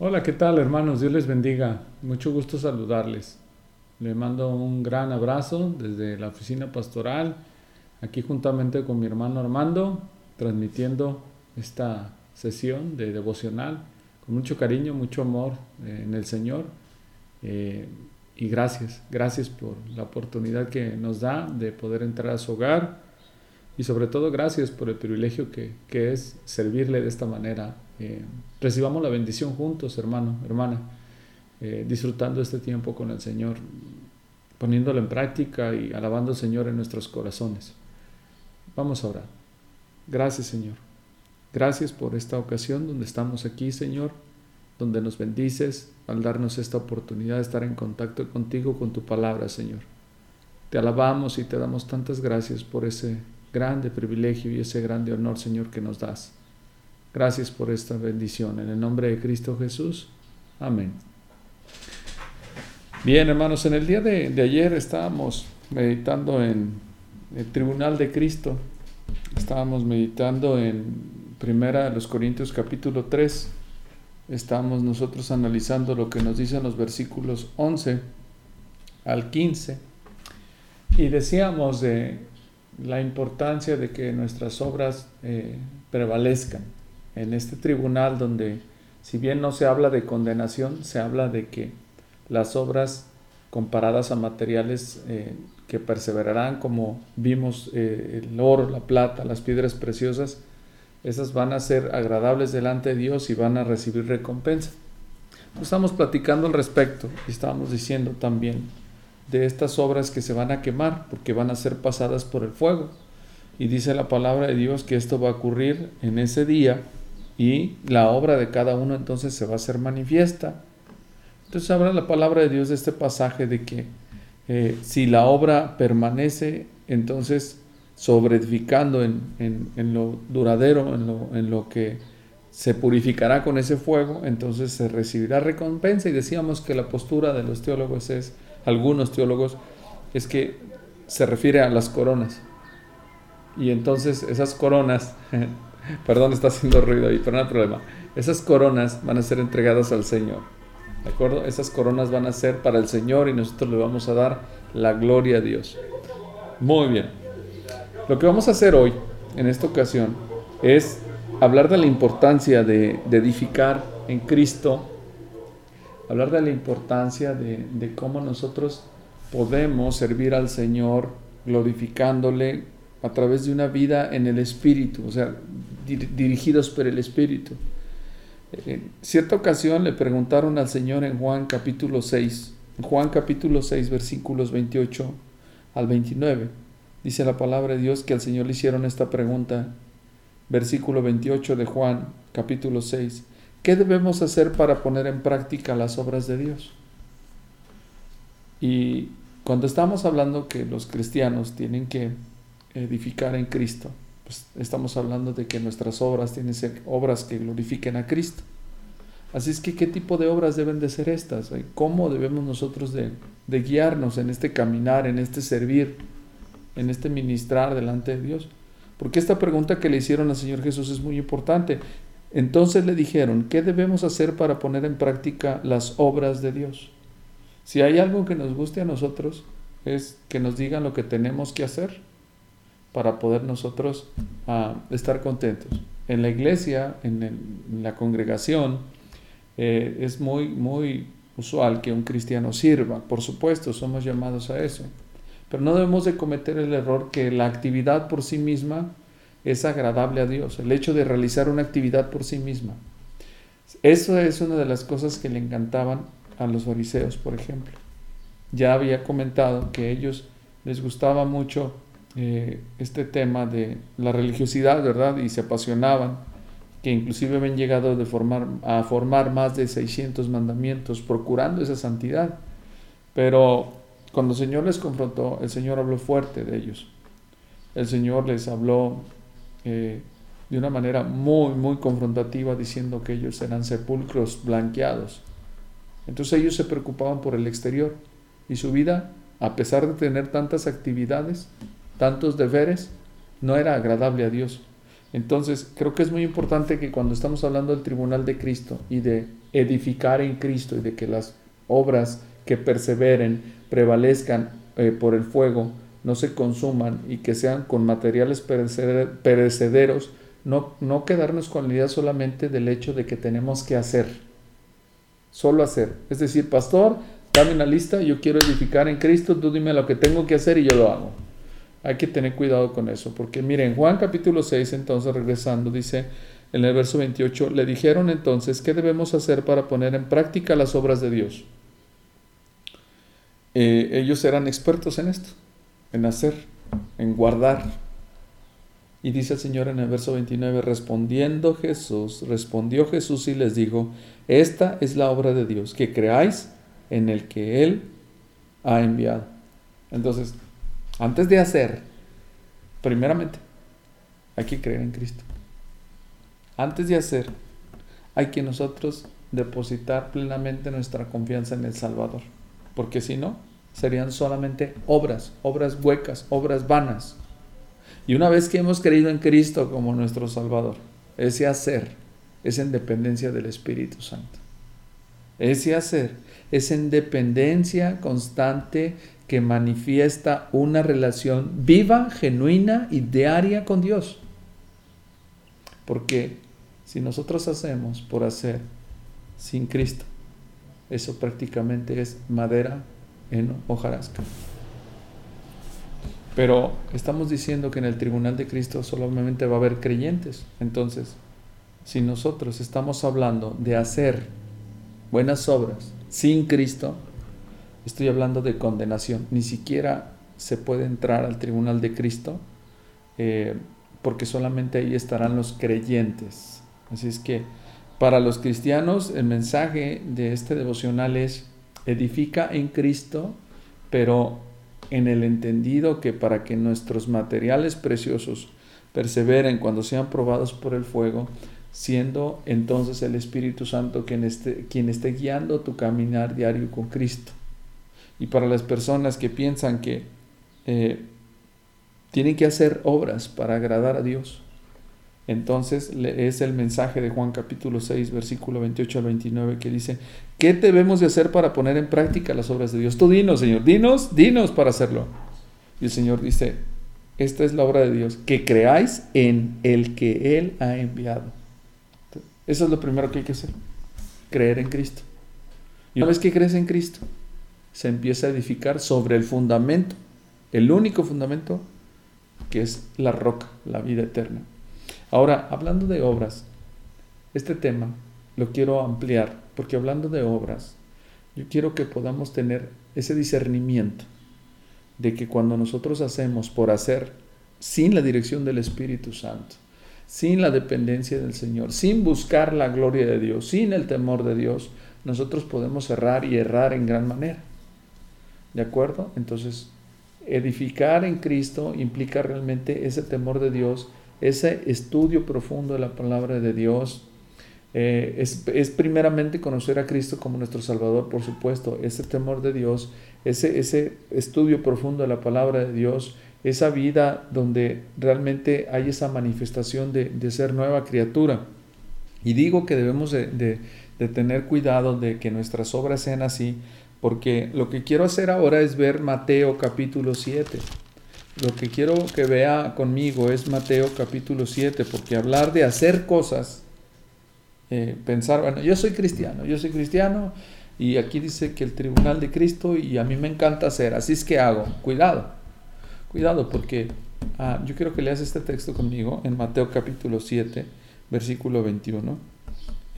Hola, ¿qué tal hermanos? Dios les bendiga. Mucho gusto saludarles. Le mando un gran abrazo desde la oficina pastoral, aquí juntamente con mi hermano Armando, transmitiendo esta sesión de devocional con mucho cariño, mucho amor eh, en el Señor. Eh, y gracias, gracias por la oportunidad que nos da de poder entrar a su hogar y sobre todo gracias por el privilegio que, que es servirle de esta manera eh, recibamos la bendición juntos, hermano, hermana, eh, disfrutando este tiempo con el Señor, poniéndolo en práctica y alabando al Señor en nuestros corazones. Vamos a orar. Gracias, Señor. Gracias por esta ocasión donde estamos aquí, Señor, donde nos bendices al darnos esta oportunidad de estar en contacto contigo, con tu palabra, Señor. Te alabamos y te damos tantas gracias por ese grande privilegio y ese grande honor, Señor, que nos das. Gracias por esta bendición. En el nombre de Cristo Jesús. Amén. Bien, hermanos, en el día de, ayer estábamos meditando en el tribunal de Cristo. Estábamos meditando en Primera de los Corintios capítulo 3. Estamos nosotros analizando lo que nos dicen los versículos 11 al 15. Y decíamos de la importancia de que nuestras obras eh, prevalezcan en este tribunal donde si bien no se habla de condenación, se habla de que las obras comparadas a materiales eh, que perseverarán, como vimos eh, el oro, la plata, las piedras preciosas, esas van a ser agradables delante de Dios y van a recibir recompensa. estamos platicando al respecto y estábamos diciendo también de estas obras que se van a quemar porque van a ser pasadas por el fuego. Y dice la palabra de Dios que esto va a ocurrir en ese día y la obra de cada uno entonces se va a hacer manifiesta. Entonces habla la palabra de Dios de este pasaje de que eh, si la obra permanece, entonces sobreedificando en, en, lo duradero, en lo, en lo que se purificará con ese fuego, entonces se recibirá recompensa. Y decíamos que la postura de los teólogos es, algunos teólogos, es que se refiere a las coronas. Y entonces esas coronas Perdón, está haciendo ruido ahí, pero no hay problema. Esas coronas van a ser entregadas al Señor. ¿De acuerdo? Esas coronas van a ser para el Señor y nosotros le vamos a dar la gloria a Dios. Muy bien. Lo que vamos a hacer hoy, en esta ocasión, es hablar de la importancia de, edificar en Cristo, hablar de la importancia de, de cómo nosotros podemos servir al Señor glorificándole a través de una vida en el Espíritu, o sea, dirigidos por el Espíritu. En cierta ocasión le preguntaron al Señor en Juan capítulo 6, Juan capítulo 6 versículos 28 al 29. Dice la palabra de Dios que al Señor le hicieron esta pregunta, versículo 28 de Juan capítulo 6. ¿Qué debemos hacer para poner en práctica las obras de Dios? Y cuando estamos hablando que los cristianos tienen que edificar en Cristo, pues estamos hablando de que nuestras obras tienen que ser obras que glorifiquen a Cristo. Así es que, ¿qué tipo de obras deben de ser estas? ¿Cómo debemos nosotros de, de guiarnos en este caminar, en este servir, en este ministrar delante de Dios? Porque esta pregunta que le hicieron al Señor Jesús es muy importante. Entonces le dijeron, ¿qué debemos hacer para poner en práctica las obras de Dios? Si hay algo que nos guste a nosotros, es que nos digan lo que tenemos que hacer para poder nosotros ah, estar contentos. En la iglesia, en, la congregación, eh, es muy, muy usual que un cristiano sirva. Por supuesto, somos llamados a eso. Pero no debemos de cometer el error que la actividad por sí misma es agradable a Dios. El hecho de realizar una actividad por sí misma. Eso es una de las cosas que le encantaban a los fariseos, por ejemplo. Ya había comentado que ellos les gustaba mucho eh, este tema de la religiosidad, ¿verdad? Y se apasionaban, que inclusive habían llegado de formar, a formar más de 600 mandamientos, procurando esa santidad. Pero cuando el Señor les confrontó, el Señor habló fuerte de ellos. El Señor les habló eh, de una manera muy, muy confrontativa, diciendo que ellos eran sepulcros blanqueados. Entonces ellos se preocupaban por el exterior y su vida, a pesar de tener tantas actividades, tantos deberes, no era agradable a Dios. Entonces, creo que es muy importante que cuando estamos hablando del tribunal de Cristo y de edificar en Cristo y de que las obras que perseveren, prevalezcan eh, por el fuego, no se consuman y que sean con materiales perecederos, no, no quedarnos con la idea solamente del hecho de que tenemos que hacer, solo hacer. Es decir, pastor, dame una lista, yo quiero edificar en Cristo, tú dime lo que tengo que hacer y yo lo hago. Hay que tener cuidado con eso, porque miren, Juan capítulo 6, entonces regresando, dice en el verso 28, le dijeron entonces, ¿qué debemos hacer para poner en práctica las obras de Dios? Eh, ellos eran expertos en esto, en hacer, en guardar. Y dice el Señor en el verso 29, respondiendo Jesús, respondió Jesús y les dijo, esta es la obra de Dios, que creáis en el que Él ha enviado. Entonces, antes de hacer, primeramente, hay que creer en Cristo. Antes de hacer, hay que nosotros depositar plenamente nuestra confianza en el Salvador. Porque si no, serían solamente obras, obras huecas, obras vanas. Y una vez que hemos creído en Cristo como nuestro Salvador, ese hacer es en dependencia del Espíritu Santo. Ese hacer es en dependencia constante que manifiesta una relación viva, genuina y diaria con Dios. Porque si nosotros hacemos por hacer sin Cristo, eso prácticamente es madera en hojarasca. Pero estamos diciendo que en el tribunal de Cristo solamente va a haber creyentes. Entonces, si nosotros estamos hablando de hacer buenas obras sin Cristo, estoy hablando de condenación. Ni siquiera se puede entrar al tribunal de Cristo eh, porque solamente ahí estarán los creyentes. Así es que para los cristianos el mensaje de este devocional es edifica en Cristo, pero en el entendido que para que nuestros materiales preciosos perseveren cuando sean probados por el fuego, siendo entonces el Espíritu Santo quien esté, quien esté guiando tu caminar diario con Cristo. Y para las personas que piensan que eh, tienen que hacer obras para agradar a Dios, entonces es el mensaje de Juan capítulo 6, versículo 28 al 29 que dice, ¿qué debemos de hacer para poner en práctica las obras de Dios? Tú dinos, Señor, dinos, dinos para hacerlo. Y el Señor dice, esta es la obra de Dios, que creáis en el que Él ha enviado. Eso es lo primero que hay que hacer, creer en Cristo. Y una vez que crees en Cristo, se empieza a edificar sobre el fundamento, el único fundamento que es la roca, la vida eterna. Ahora, hablando de obras, este tema lo quiero ampliar, porque hablando de obras, yo quiero que podamos tener ese discernimiento de que cuando nosotros hacemos por hacer sin la dirección del Espíritu Santo, sin la dependencia del Señor, sin buscar la gloria de Dios, sin el temor de Dios, nosotros podemos errar y errar en gran manera. ¿De acuerdo? Entonces, edificar en Cristo implica realmente ese temor de Dios ese estudio profundo de la palabra de Dios. Eh, es, primeramente conocer a Cristo como nuestro Salvador, por supuesto, ese temor de Dios, ese, ese estudio profundo de la palabra de Dios, esa vida donde realmente hay esa manifestación de, ser nueva criatura. Y digo que debemos de, de tener cuidado de que nuestras obras sean así, porque lo que quiero hacer ahora es ver Mateo capítulo 7 lo que quiero que vea conmigo es Mateo capítulo 7, porque hablar de hacer cosas, eh, pensar, bueno, yo soy cristiano, yo soy cristiano y aquí dice que el tribunal de Cristo y a mí me encanta hacer, así es que hago, cuidado, cuidado, porque ah, yo quiero que leas este texto conmigo en Mateo capítulo 7, versículo 21.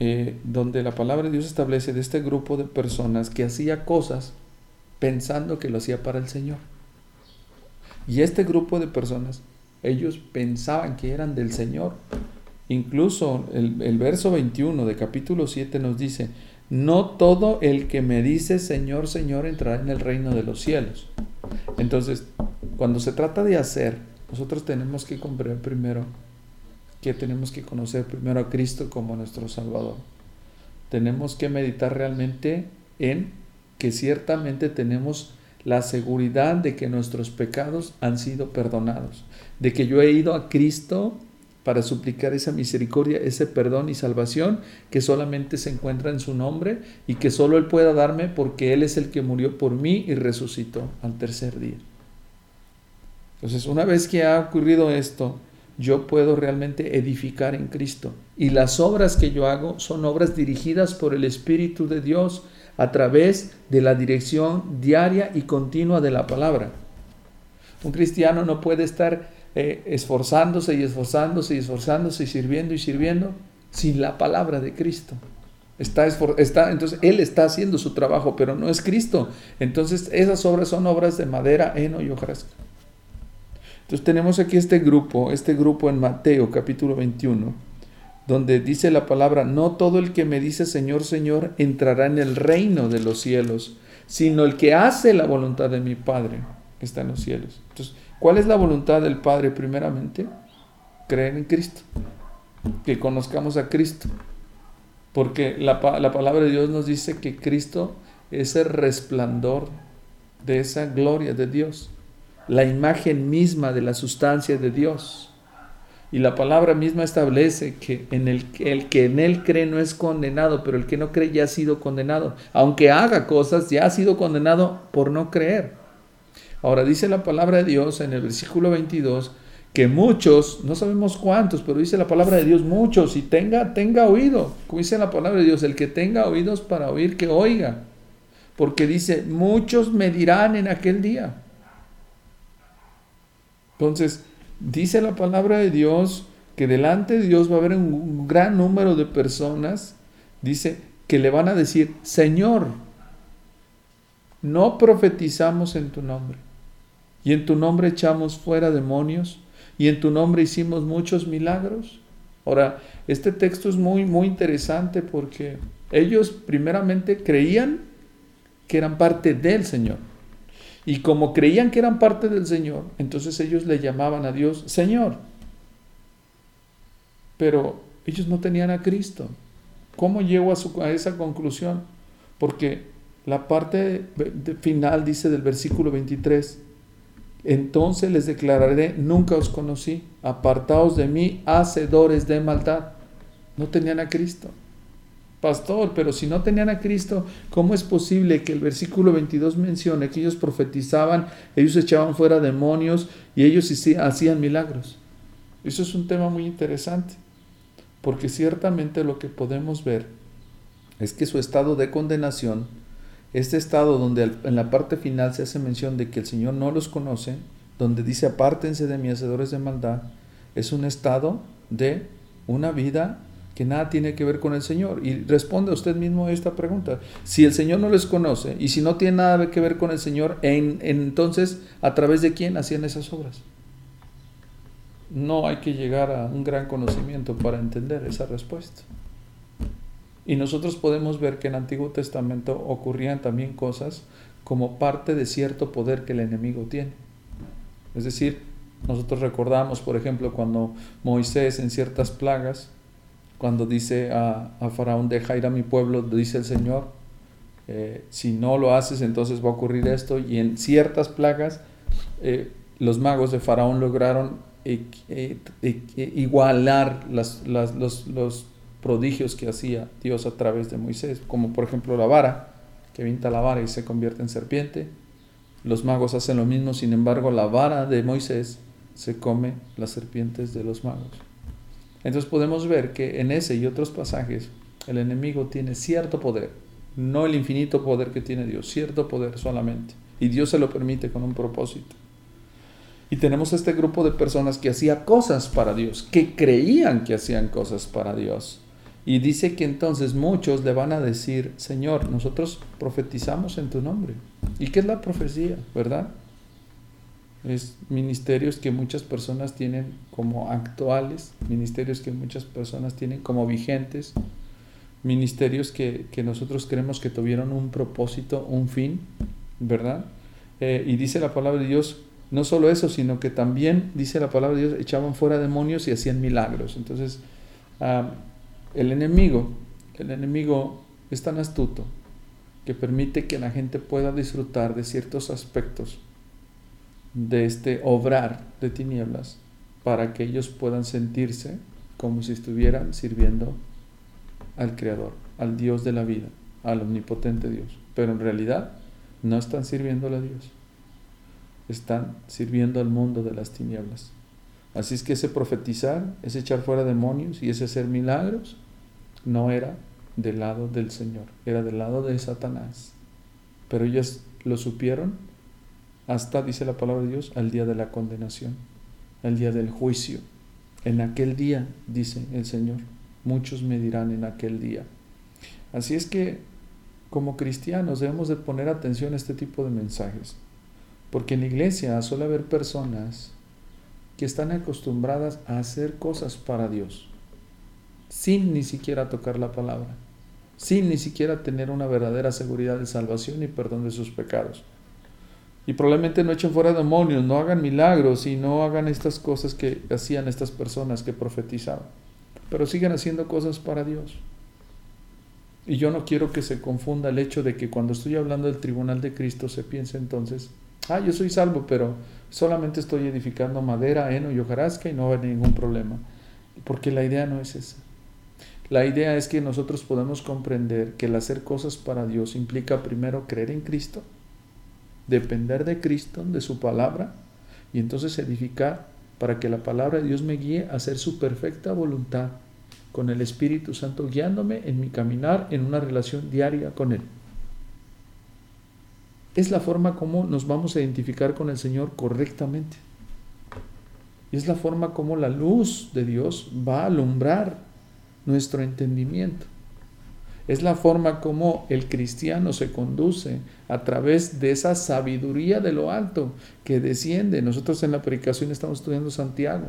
Eh, donde la palabra de Dios establece de este grupo de personas que hacía cosas pensando que lo hacía para el Señor. Y este grupo de personas, ellos pensaban que eran del Señor. Incluso el, verso 21 de capítulo 7 nos dice, no todo el que me dice Señor, Señor entrará en el reino de los cielos. Entonces, cuando se trata de hacer, nosotros tenemos que comprender primero que tenemos que conocer primero a Cristo como nuestro Salvador. Tenemos que meditar realmente en que ciertamente tenemos la seguridad de que nuestros pecados han sido perdonados, de que yo he ido a Cristo para suplicar esa misericordia, ese perdón y salvación que solamente se encuentra en su nombre y que solo Él pueda darme porque Él es el que murió por mí y resucitó al tercer día. Entonces, una vez que ha ocurrido esto, yo puedo realmente edificar en Cristo. Y las obras que yo hago son obras dirigidas por el Espíritu de Dios a través de la dirección diaria y continua de la palabra. Un cristiano no puede estar eh, esforzándose y esforzándose y esforzándose y sirviendo y sirviendo sin la palabra de Cristo. Está, está, entonces Él está haciendo su trabajo, pero no es Cristo. Entonces esas obras son obras de madera, heno y hojarasca. Entonces tenemos aquí este grupo, este grupo en Mateo capítulo 21, donde dice la palabra, no todo el que me dice Señor, Señor entrará en el reino de los cielos, sino el que hace la voluntad de mi Padre que está en los cielos. Entonces, ¿cuál es la voluntad del Padre primeramente? Creer en Cristo, que conozcamos a Cristo, porque la, la palabra de Dios nos dice que Cristo es el resplandor de esa gloria de Dios la imagen misma de la sustancia de Dios. Y la palabra misma establece que el, que en él cree no es condenado, pero el que no cree ya ha sido condenado. Aunque haga cosas, ya ha sido condenado por no creer. Ahora dice la palabra de Dios en el versículo 22 que muchos, no sabemos cuántos, pero dice la palabra de Dios muchos, y tenga, tenga oído, como dice la palabra de Dios, el que tenga oídos para oír, que oiga. Porque dice, muchos me dirán en aquel día. Entonces, dice la palabra de Dios que delante de Dios va a haber un gran número de personas, dice, que le van a decir, Señor, no profetizamos en tu nombre, y en tu nombre echamos fuera demonios, y en tu nombre hicimos muchos milagros. Ahora, este texto es muy, muy interesante porque ellos primeramente creían que eran parte del Señor. Y como creían que eran parte del Señor, entonces ellos le llamaban a Dios Señor. Pero ellos no tenían a Cristo. ¿Cómo llego a, esa conclusión? Porque la parte final dice del versículo 23, entonces les declararé, nunca os conocí, apartaos de mí, hacedores de maldad. No tenían a Cristo pastor, pero si no tenían a Cristo, ¿cómo es posible que el versículo 22 mencione que ellos profetizaban, ellos echaban fuera demonios y ellos hacían milagros? Eso es un tema muy interesante, porque ciertamente lo que podemos ver es que su estado de condenación, este estado donde en la parte final se hace mención de que el Señor no los conoce, donde dice apártense de mí, hacedores de maldad, es un estado de una vida que nada tiene que ver con el Señor. Y responde usted mismo esta pregunta. Si el Señor no les conoce y si no tiene nada que ver con el Señor, en, entonces, ¿a través de quién hacían esas obras? No hay que llegar a un gran conocimiento para entender esa respuesta. Y nosotros podemos ver que en el Antiguo Testamento ocurrían también cosas como parte de cierto poder que el enemigo tiene. Es decir, nosotros recordamos, por ejemplo, cuando Moisés en ciertas plagas cuando dice a, Faraón, deja ir a mi pueblo, dice el Señor, eh, si no lo haces, entonces va a ocurrir esto. Y en ciertas plagas, eh, los magos de Faraón lograron eh, igualar los, los, prodigios que hacía Dios a través de Moisés, como por ejemplo la vara, que vinta la vara y se convierte en serpiente. Los magos hacen lo mismo, sin embargo, la vara de Moisés se come las serpientes de los magos. Entonces podemos ver que en ese y otros pasajes el enemigo tiene cierto poder, no el infinito poder que tiene Dios, cierto poder solamente. Y Dios se lo permite con un propósito. Y tenemos este grupo de personas que hacía cosas para Dios, que creían que hacían cosas para Dios. Y dice que entonces muchos le van a decir, Señor, nosotros profetizamos en tu nombre. ¿Y qué es la profecía, verdad? Es ministerios que muchas personas tienen como actuales, ministerios que muchas personas tienen como vigentes, ministerios que, nosotros creemos que tuvieron un propósito, un fin, ¿verdad? Eh, y dice la palabra de Dios, no solo eso, sino que también, dice la palabra de Dios, echaban fuera demonios y hacían milagros. Entonces, ah, el enemigo, el enemigo es tan astuto que permite que la gente pueda disfrutar de ciertos aspectos de este obrar de tinieblas para que ellos puedan sentirse como si estuvieran sirviendo al Creador, al Dios de la vida, al omnipotente Dios. Pero en realidad no están sirviéndole a Dios, están sirviendo al mundo de las tinieblas. Así es que ese profetizar, ese echar fuera demonios y ese hacer milagros, no era del lado del Señor, era del lado de Satanás. Pero ellos lo supieron hasta, dice la palabra de Dios, al día de la condenación, al día del juicio. En aquel día, dice el Señor, muchos me dirán en aquel día. Así es que como cristianos debemos de poner atención a este tipo de mensajes, porque en la iglesia suele haber personas que están acostumbradas a hacer cosas para Dios, sin ni siquiera tocar la palabra, sin ni siquiera tener una verdadera seguridad de salvación y perdón de sus pecados. Y probablemente no echen fuera demonios, no hagan milagros y no hagan estas cosas que hacían estas personas que profetizaban. Pero sigan haciendo cosas para Dios. Y yo no quiero que se confunda el hecho de que cuando estoy hablando del tribunal de Cristo se piense entonces, ah, yo soy salvo, pero solamente estoy edificando madera, heno y hojarasca y no va ningún problema. Porque la idea no es esa. La idea es que nosotros podemos comprender que el hacer cosas para Dios implica primero creer en Cristo, depender de Cristo, de su palabra, y entonces edificar para que la palabra de Dios me guíe a hacer su perfecta voluntad con el Espíritu Santo guiándome en mi caminar en una relación diaria con Él. Es la forma como nos vamos a identificar con el Señor correctamente. Es la forma como la luz de Dios va a alumbrar nuestro entendimiento. Es la forma como el cristiano se conduce a través de esa sabiduría de lo alto que desciende. Nosotros en la predicación estamos estudiando Santiago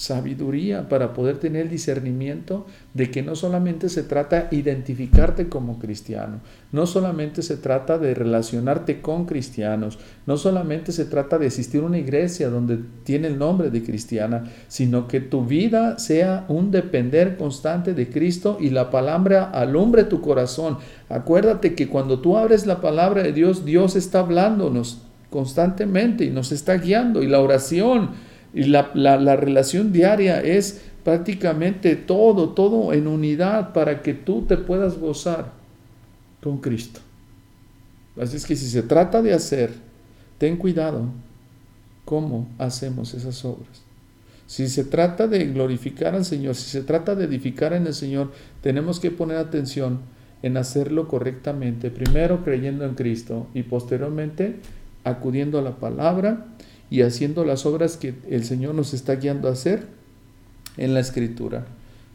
sabiduría para poder tener discernimiento de que no solamente se trata de identificarte como cristiano, no solamente se trata de relacionarte con cristianos, no solamente se trata de asistir a una iglesia donde tiene el nombre de cristiana, sino que tu vida sea un depender constante de Cristo y la palabra alumbre tu corazón. Acuérdate que cuando tú abres la palabra de Dios, Dios está hablándonos constantemente y nos está guiando y la oración y la, relación diaria es prácticamente todo, todo en unidad para que tú te puedas gozar con Cristo. Así es que si se trata de hacer, ten cuidado cómo hacemos esas obras. Si se trata de glorificar al Señor, si se trata de edificar en el Señor, tenemos que poner atención en hacerlo correctamente, primero creyendo en Cristo y posteriormente acudiendo a la palabra y haciendo las obras que el Señor nos está guiando a hacer en la Escritura.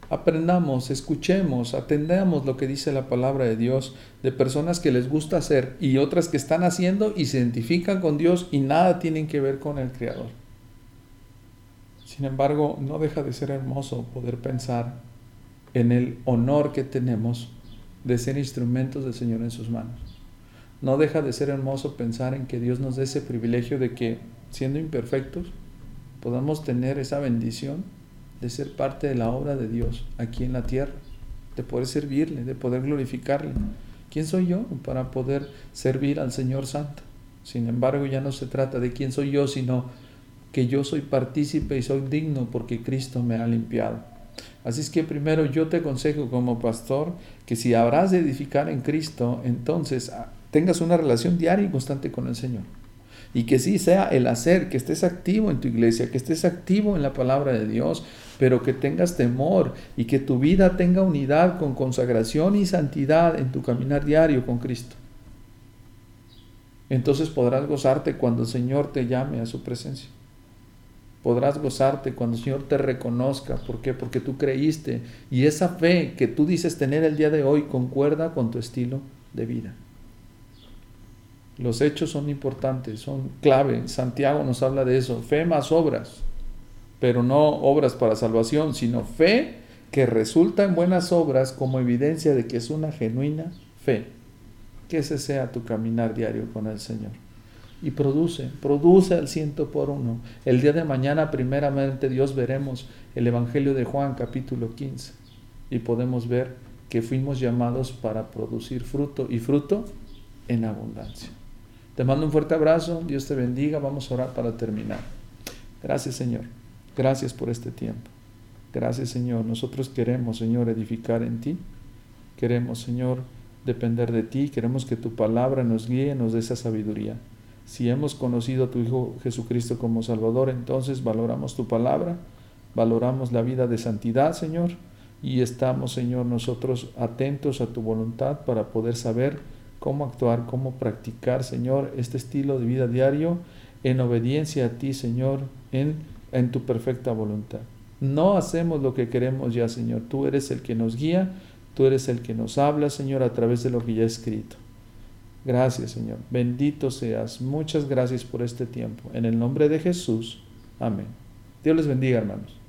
Aprendamos, escuchemos, atendamos lo que dice la palabra de Dios de personas que les gusta hacer y otras que están haciendo y se identifican con Dios y nada tienen que ver con el Creador. Sin embargo, no deja de ser hermoso poder pensar en el honor que tenemos de ser instrumentos del Señor en sus manos. No deja de ser hermoso pensar en que Dios nos dé ese privilegio de que siendo imperfectos, podamos tener esa bendición de ser parte de la obra de Dios aquí en la tierra, de poder servirle, de poder glorificarle. ¿Quién soy yo para poder servir al Señor Santo? Sin embargo, ya no se trata de quién soy yo, sino que yo soy partícipe y soy digno porque Cristo me ha limpiado. Así es que primero yo te aconsejo como pastor que si habrás de edificar en Cristo, entonces ah, tengas una relación diaria y constante con el Señor. Y que sí sea el hacer, que estés activo en tu iglesia, que estés activo en la palabra de Dios, pero que tengas temor y que tu vida tenga unidad con consagración y santidad en tu caminar diario con Cristo. Entonces podrás gozarte cuando el Señor te llame a su presencia. Podrás gozarte cuando el Señor te reconozca. ¿Por qué? Porque tú creíste y esa fe que tú dices tener el día de hoy concuerda con tu estilo de vida. Los hechos son importantes, son clave. Santiago nos habla de eso. Fe más obras, pero no obras para salvación, sino fe que resulta en buenas obras como evidencia de que es una genuina fe. Que ese sea tu caminar diario con el Señor. Y produce, produce al ciento por uno. El día de mañana, primeramente, Dios veremos el Evangelio de Juan, capítulo 15. Y podemos ver que fuimos llamados para producir fruto y fruto en abundancia. Te mando un fuerte abrazo, Dios te bendiga, vamos a orar para terminar. Gracias Señor. Gracias por este tiempo. Gracias, Señor. Nosotros queremos, Señor, edificar en ti. Queremos, Señor, depender de ti. Queremos que tu palabra nos guíe, nos dé esa sabiduría. Si hemos conocido a tu Hijo Jesucristo como Salvador, entonces valoramos tu palabra, valoramos la vida de santidad, Señor, y estamos, Señor, nosotros atentos a tu voluntad para poder saber cómo actuar, cómo practicar, Señor, este estilo de vida diario en obediencia a ti, Señor, en, en tu perfecta voluntad. No hacemos lo que queremos ya, Señor. Tú eres el que nos guía, tú eres el que nos habla, Señor, a través de lo que ya he escrito. Gracias, Señor. Bendito seas. Muchas gracias por este tiempo. En el nombre de Jesús. Amén. Dios les bendiga, hermanos.